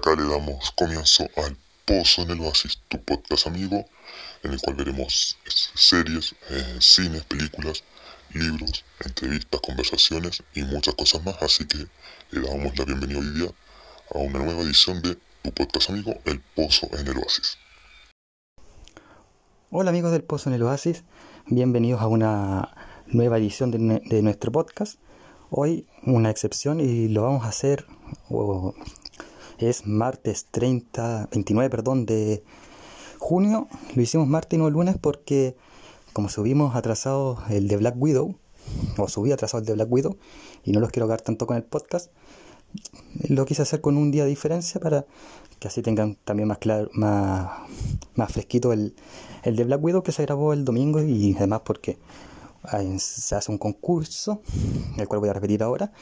acá le damos comienzo al Pozo en el Oasis, tu podcast amigo, en el cual veremos series, eh, cines, películas, libros, entrevistas, conversaciones y muchas cosas más. Así que le damos la bienvenida hoy día a una nueva edición de tu podcast amigo, El Pozo en el Oasis. Hola amigos del Pozo en el Oasis, bienvenidos a una nueva edición de, de nuestro podcast. Hoy una excepción y lo vamos a hacer, o es martes 30, 29, perdón, de junio. Lo hicimos martes y no lunes porque como subimos atrasado el de Black Widow, o subí atrasado el de Black Widow, y no los quiero hablar tanto con el podcast, lo quise hacer con un día de diferencia para que así tengan también más claro, más, más fresquito el, el de Black Widow que se grabó el domingo y además porque se hace un concurso, el cual voy a repetir ahora,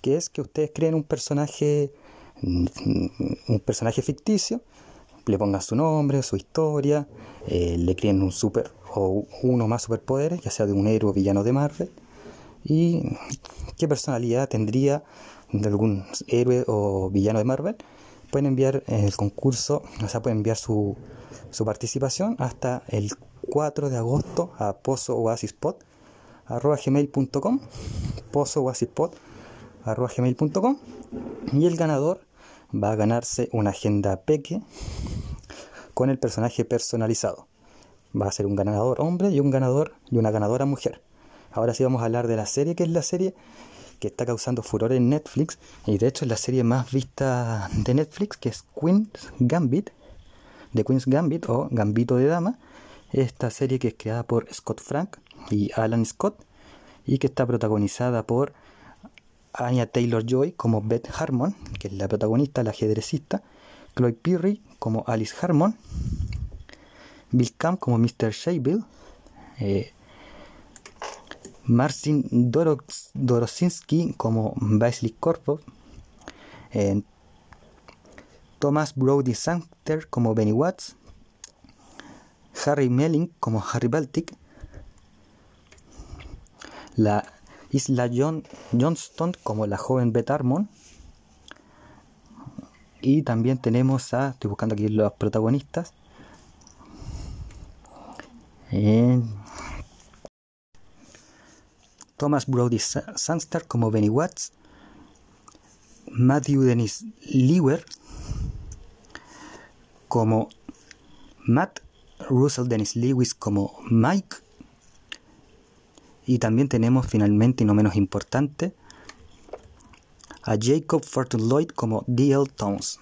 que es que ustedes creen un personaje, un personaje ficticio, le pongan su nombre, su historia, eh, le creen un super o uno más superpoderes, ya sea de un héroe o villano de Marvel, y qué personalidad tendría de algún héroe o villano de Marvel. Pueden enviar el concurso, o sea, pueden enviar su, su participación hasta el 4 de agosto a Pozo Oasis arroba gmail.com pozo arroba gmail.com y el ganador va a ganarse una agenda peque con el personaje personalizado. Va a ser un ganador hombre y un ganador y una ganadora mujer. Ahora sí vamos a hablar de la serie que es la serie que está causando furor en Netflix. Y de hecho es la serie más vista de Netflix que es Queen's Gambit de Queen's Gambit o Gambito de Dama. Esta serie que es creada por Scott Frank y Alan Scott y que está protagonizada por Anya Taylor Joy como Beth Harmon, que es la protagonista, la ajedrecista, Chloe Pirri como Alice Harmon, Bill Camp como Mr. Shayville, eh, Marcin Dorosinski como Basley Corpo, eh, Thomas Brody Sancter como Benny Watts, Harry Melling como Harry Baltic, la Isla John, Johnston como la joven Beth Armon. Y también tenemos a, estoy buscando aquí los protagonistas. Thomas Brody Sangster como Benny Watts. Matthew Dennis Lewer como Matt Russell Dennis Lewis como Mike y también tenemos finalmente y no menos importante a Jacob Fortune Lloyd como D.L. Towns.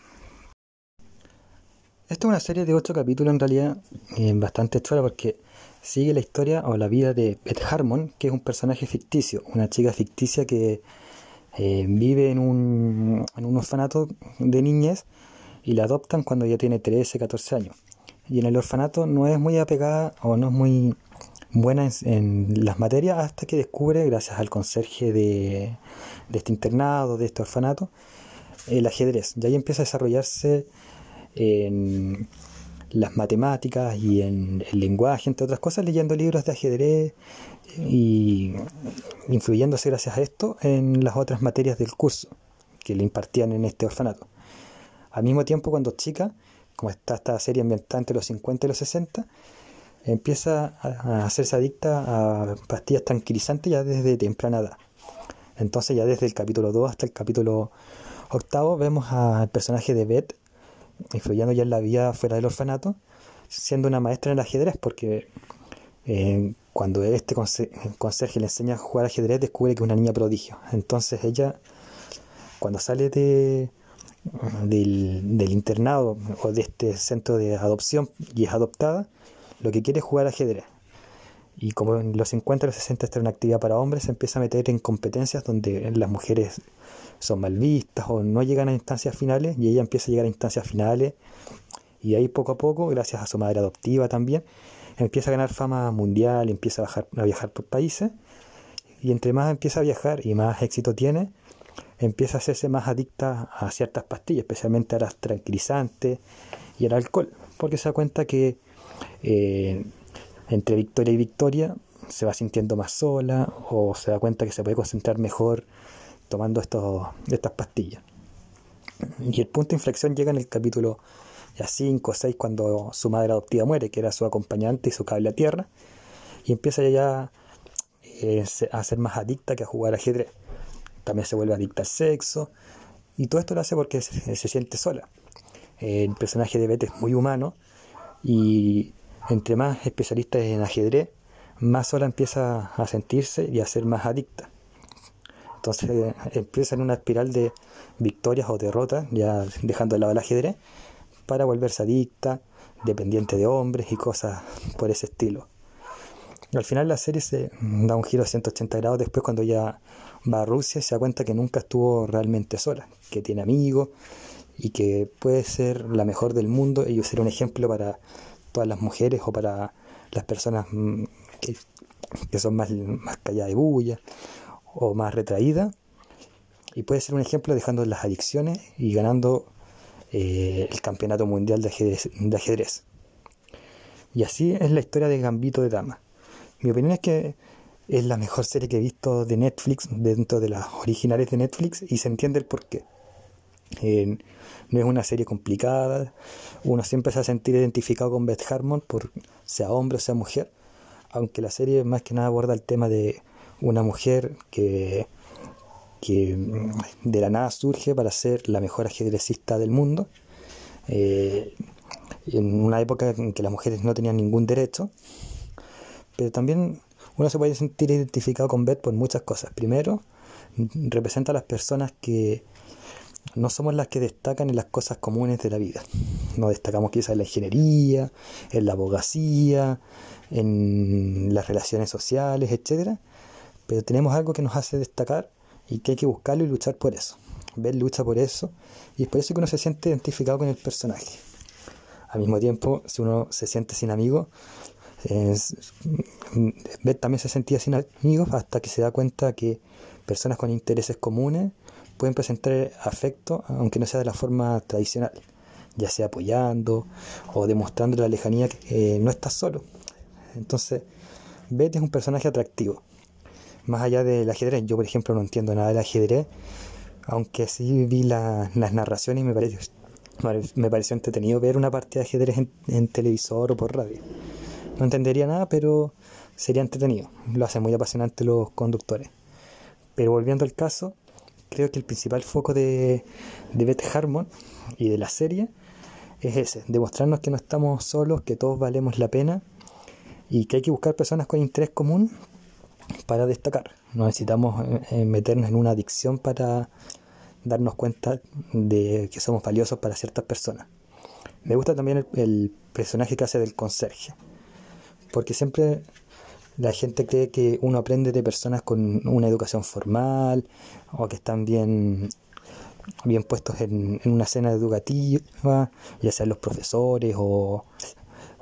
Esta es una serie de ocho capítulos en realidad eh, bastante chula porque sigue la historia o la vida de Beth Harmon, que es un personaje ficticio, una chica ficticia que eh, vive en un, en un orfanato de niñez y la adoptan cuando ya tiene 13, 14 años. Y en el orfanato no es muy apegada o no es muy buena en, las materias hasta que descubre, gracias al conserje de, este internado, de este orfanato, el ajedrez. Y ahí empieza a desarrollarse en las matemáticas y en el lenguaje, entre otras cosas, leyendo libros de ajedrez y influyéndose gracias a esto en las otras materias del curso que le impartían en este orfanato. Al mismo tiempo, cuando chica, como está esta serie ambientada entre los 50 y los 60, empieza a hacerse adicta a pastillas tranquilizantes ya desde temprana edad. Entonces ya desde el capítulo 2 hasta el capítulo octavo vemos al personaje de Beth influyendo ya en la vida fuera del orfanato, siendo una maestra en el ajedrez porque eh, cuando este conserje le enseña a jugar ajedrez descubre que es una niña prodigio. Entonces ella cuando sale de, del, del internado o de este centro de adopción y es adoptada, lo que quiere es jugar ajedrez. Y como en los 50 y los 60 esta era una actividad para hombres, se empieza a meter en competencias donde las mujeres son mal vistas o no llegan a instancias finales y ella empieza a llegar a instancias finales y ahí poco a poco, gracias a su madre adoptiva también, empieza a ganar fama mundial, empieza a, a viajar por países y entre más empieza a viajar y más éxito tiene, empieza a hacerse más adicta a ciertas pastillas, especialmente a las tranquilizantes y al alcohol, porque se da cuenta que eh, entre victoria y victoria se va sintiendo más sola o se da cuenta que se puede concentrar mejor tomando estos, estas pastillas. Y el punto de inflexión llega en el capítulo ya 5 o 6 cuando su madre adoptiva muere, que era su acompañante y su cable a tierra, y empieza ya eh, a ser más adicta que a jugar ajedrez. También se vuelve adicta al sexo, y todo esto lo hace porque se, siente sola. El personaje de Beth es muy humano, y entre más especialistas en ajedrez, más sola empieza a sentirse y a ser más adicta. Entonces empieza en una espiral de victorias o derrotas, ya dejando de lado el ajedrez, para volverse adicta, dependiente de hombres y cosas por ese estilo. Al final la serie se da un giro a 180 grados después cuando ya va a Rusia se da cuenta que nunca estuvo realmente sola, que tiene amigos y que puede ser la mejor del mundo y ser un ejemplo para todas las mujeres o para las personas mm, que, son más, calladas de bulla o más retraídas. Y puede ser un ejemplo dejando las adicciones y ganando eh, el campeonato mundial de ajedrez, Y así es la historia de Gambito de Dama. Mi opinión es que es la mejor serie que he visto de Netflix, dentro de las originales de Netflix, y se entiende el porqué. Eh, no es una serie complicada, uno siempre se va a sentir identificado con Beth Harmon, por sea hombre o sea mujer, aunque la serie más que nada aborda el tema de una mujer que que mm, de la nada surge para ser la mejor ajedrecista del mundo, eh, en una época en que las mujeres no tenían ningún derecho, pero también uno se puede sentir identificado con Beth por muchas cosas. Primero, representa a las personas que no somos las que destacan en las cosas comunes de la vida. No destacamos quizás en la ingeniería, en la abogacía, en las relaciones sociales, etc. Pero tenemos algo que nos hace destacar y que hay que buscarlo y luchar por eso. Ver lucha por eso y es por eso que uno se siente identificado con el personaje. Al mismo tiempo, si uno se siente sin amigos, Beth también se sentía sin amigos hasta que se da cuenta que personas con intereses comunes pueden presentar afecto, aunque no sea de la forma tradicional, ya sea apoyando o demostrando la lejanía que eh, no estás solo. Entonces, Beth es un personaje atractivo más allá del ajedrez. Yo, por ejemplo, no entiendo nada del ajedrez, aunque sí vi las narraciones y me pareció, me pareció entretenido ver una partida de ajedrez en, televisor o por radio. No entendería nada, pero sería entretenido. Lo hacen muy apasionante los conductores. Pero volviendo al caso, creo que el principal foco de, de Beth Harmon y de la serie es ese, demostrarnos que no estamos solos, que todos valemos la pena y que hay que buscar personas con interés común para destacar. No necesitamos eh, meternos en una adicción para darnos cuenta de que somos valiosos para ciertas personas. Me gusta también el, personaje que hace del conserje, porque siempre la gente cree que uno aprende de personas con una educación formal o que están bien, bien puestos en, una escena educativa, ya sean los profesores o,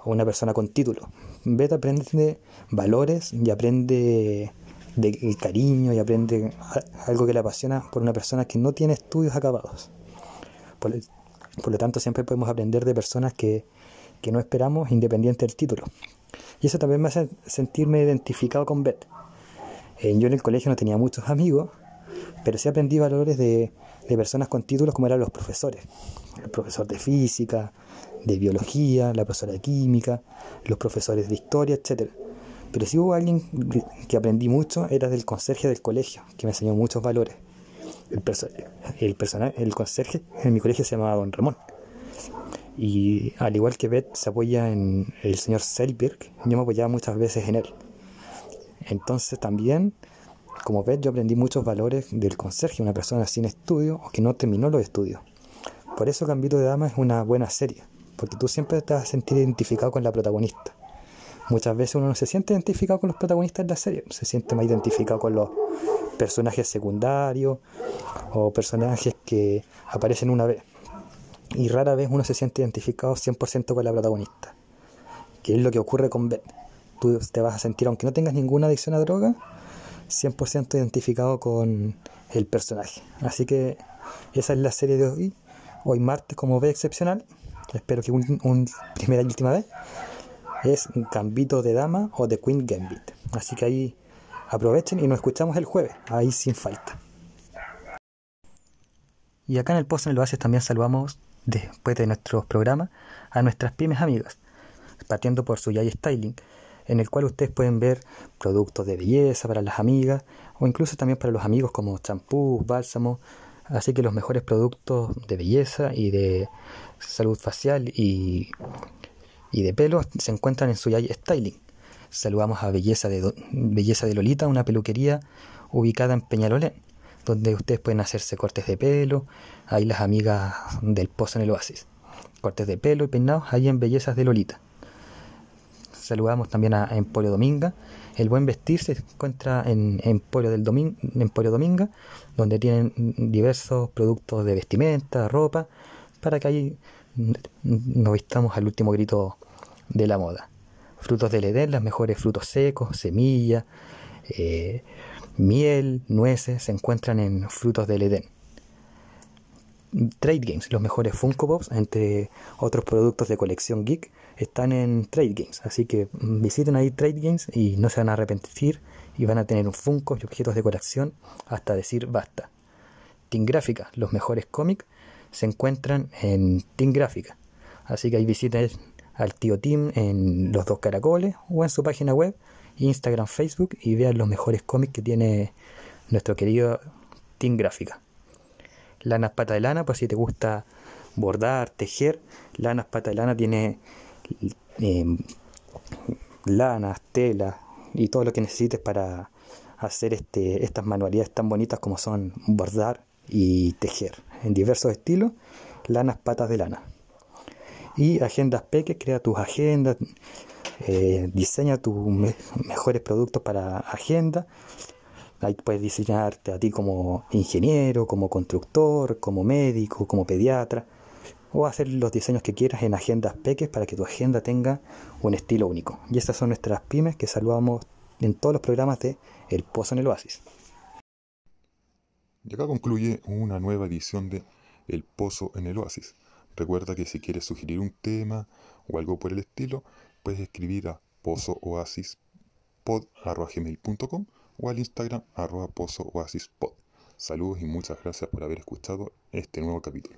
una persona con título. Beta aprende valores y aprende del cariño y aprende algo que le apasiona por una persona que no tiene estudios acabados. Por, lo tanto, siempre podemos aprender de personas que, no esperamos independiente del título. Y eso también me hace sentirme identificado con Beth. Eh, yo en el colegio no tenía muchos amigos, pero sí aprendí valores de, de personas con títulos como eran los profesores. El profesor de física, de biología, la profesora de química, los profesores de historia, etc. Pero si hubo alguien que aprendí mucho, era del conserje del colegio, que me enseñó muchos valores. El, el, el conserje en mi colegio se llamaba Don Ramón. Y al igual que Beth se apoya en el señor Selberg, yo me apoyaba muchas veces en él. Entonces también, como Beth, yo aprendí muchos valores del conserje, una persona sin estudio o que no terminó los estudios. Por eso Gambito de Dama es una buena serie porque tú siempre te vas a sentir identificado con la protagonista. Muchas veces uno no se siente identificado con los protagonistas de la serie, se siente más identificado con los personajes secundarios o personajes que aparecen una vez. Y rara vez uno se siente identificado 100% con la protagonista, que es lo que ocurre con Beth. Tú te vas a sentir, aunque no tengas ninguna adicción a droga, 100% identificado con el personaje. Así que esa es la serie de hoy. Hoy martes como ve excepcional espero que un, primera y última vez, es Gambito de Dama o de Queen Gambit. Así que ahí aprovechen y nos escuchamos el jueves, ahí sin falta. Y acá en el Pozo en el Oasis también saludamos, después de nuestros programas, a nuestras pymes amigas, partiendo por su Yay Styling, en el cual ustedes pueden ver productos de belleza para las amigas o incluso también para los amigos como champús, bálsamos, así que los mejores productos de belleza y de salud facial y, y de pelo se encuentran en su Yay Styling. Saludamos a Belleza de, Belleza de Lolita, una peluquería ubicada en Peñalolén, donde ustedes pueden hacerse cortes de pelo, ahí las amigas del Pozo en el Oasis. Cortes de pelo y peinados ahí en Bellezas de Lolita. Saludamos también a Emporio Dominga. El buen vestir se encuentra en Emporio, del Emporio Dominga, donde tienen diversos productos de vestimenta, ropa, para que ahí nos vistamos al último grito de la moda frutos del Edén, los mejores frutos secos, semillas, eh, miel, nueces, se encuentran en frutos del Edén. Trade Games, los mejores Funko Pops, entre otros productos de colección geek, están en Trade Games. Así que visiten ahí Trade Games y no se van a arrepentir y van a tener un Funko y objetos de colección hasta decir basta. Team Gráfica, los mejores cómics, se encuentran en Team Gráfica. Así que ahí visiten al tío Tim en Los Dos Caracoles o en su página web, Instagram, Facebook y vean los mejores cómics que tiene nuestro querido Team Gráfica. Lanas Pata de Lana, pues si te gusta bordar, tejer, Lanas Pata de Lana tiene em, lanas, telas y todo lo que necesites para hacer este, estas manualidades tan bonitas como son bordar y tejer en diversos estilos, lanas patas de lana. Y Agendas Peques, crea tus agendas, eh, diseña tus mejores productos para agenda. Ahí puedes diseñarte a ti como ingeniero, como constructor, como médico, como pediatra, o hacer los diseños que quieras en Agendas Peques para que tu agenda tenga un estilo único. Y estas son nuestras pymes que saludamos en todos los programas de El Pozo en el Oasis. Y acá concluye una nueva edición de El Pozo en el Oasis. Recuerda que si quieres sugerir un tema o algo por el estilo, puedes escribir a pozooasispod.com o al Instagram arroba pozooasispod. Saludos y muchas gracias por haber escuchado este nuevo capítulo.